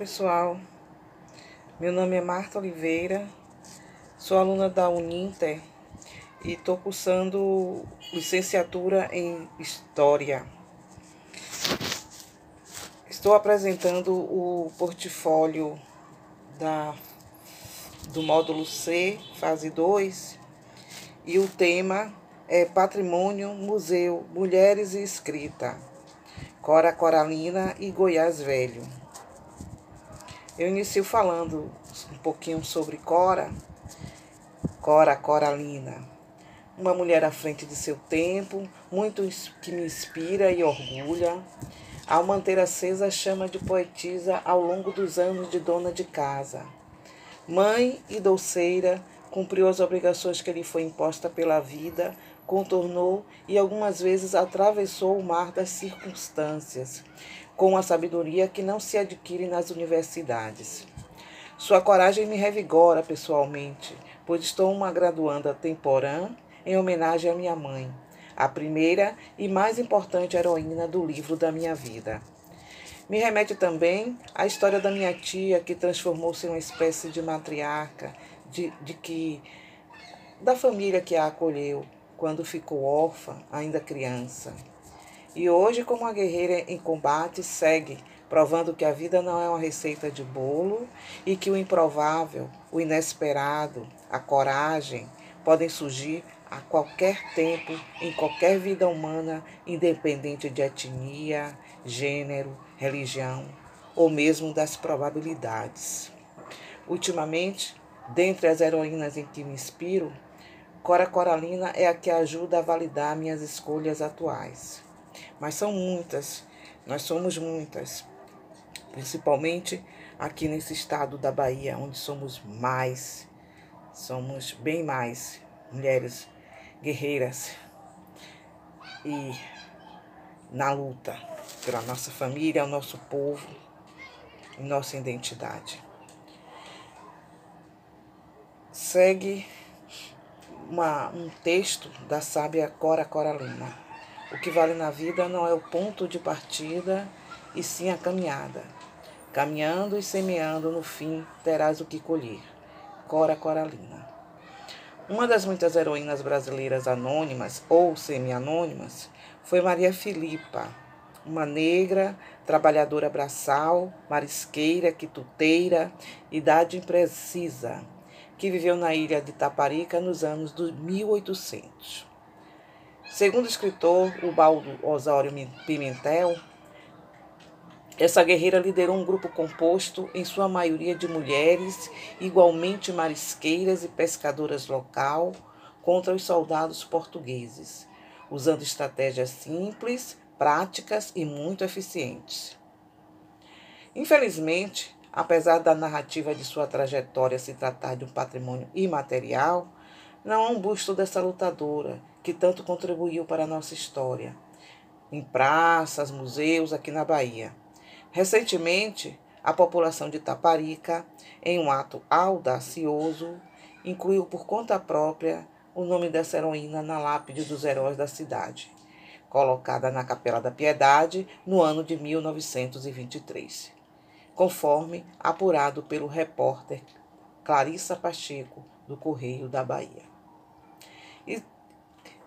pessoal, meu nome é Marta Oliveira, sou aluna da Uninter e estou cursando licenciatura em História. Estou apresentando o portfólio da, do módulo C, fase 2, e o tema é Patrimônio, Museu, Mulheres e Escrita, Cora Coralina e Goiás Velho. Eu inicio falando um pouquinho sobre Cora, Cora Coralina, uma mulher à frente de seu tempo, muito que me inspira e orgulha, ao manter acesa a chama de poetisa ao longo dos anos de dona de casa. Mãe e doceira, cumpriu as obrigações que lhe foi imposta pela vida, contornou e algumas vezes atravessou o mar das circunstâncias, com a sabedoria que não se adquire nas universidades. Sua coragem me revigora pessoalmente, pois estou uma graduanda temporã em homenagem à minha mãe, a primeira e mais importante heroína do livro da minha vida. Me remete também à história da minha tia, que transformou-se em uma espécie de matriarca, de, de que da família que a acolheu quando ficou órfã, ainda criança. E hoje, como uma guerreira em combate, segue provando que a vida não é uma receita de bolo e que o improvável, o inesperado, a coragem podem surgir a qualquer tempo, em qualquer vida humana, independente de etnia, gênero, religião ou mesmo das probabilidades. Ultimamente, dentre as heroínas em que me inspiro, Cora Coralina é a que ajuda a validar minhas escolhas atuais mas são muitas, nós somos muitas, principalmente aqui nesse estado da Bahia, onde somos mais, somos bem mais mulheres guerreiras e na luta pela nossa família, o nosso povo e nossa identidade. Segue uma, um texto da sábia Cora Coralina. O que vale na vida não é o ponto de partida, e sim a caminhada. Caminhando e semeando, no fim terás o que colher. Cora Coralina. Uma das muitas heroínas brasileiras anônimas ou semi-anônimas foi Maria Filipa, uma negra, trabalhadora braçal, marisqueira, quituteira, idade imprecisa, que viveu na ilha de Taparica nos anos 1800. Segundo o escritor Ubaldo Osório Pimentel, essa guerreira liderou um grupo composto, em sua maioria, de mulheres, igualmente marisqueiras e pescadoras local, contra os soldados portugueses, usando estratégias simples, práticas e muito eficientes. Infelizmente, apesar da narrativa de sua trajetória se tratar de um patrimônio imaterial, não há um busto dessa lutadora que tanto contribuiu para a nossa história, em praças, museus aqui na Bahia. Recentemente, a população de Taparica, em um ato audacioso, incluiu por conta própria o nome dessa heroína na lápide dos heróis da cidade, colocada na Capela da Piedade no ano de 1923, conforme apurado pelo repórter Clarissa Pacheco, do Correio da Bahia. E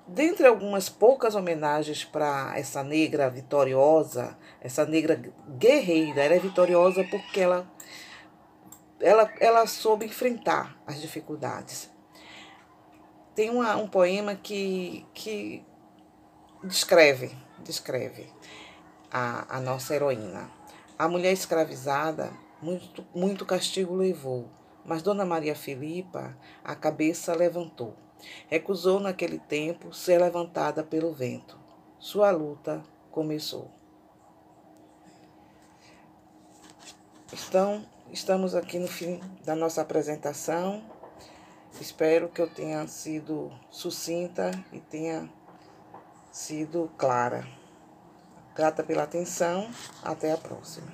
dentre algumas poucas homenagens para essa negra vitoriosa, essa negra guerreira, ela é vitoriosa porque ela, ela, ela soube enfrentar as dificuldades. Tem uma, um poema que, que descreve, descreve a, a nossa heroína. A mulher escravizada muito, muito castigo levou, mas Dona Maria Filipa a cabeça levantou. Recusou naquele tempo ser levantada pelo vento. Sua luta começou. Então, estamos aqui no fim da nossa apresentação. Espero que eu tenha sido sucinta e tenha sido clara. Grata pela atenção. Até a próxima.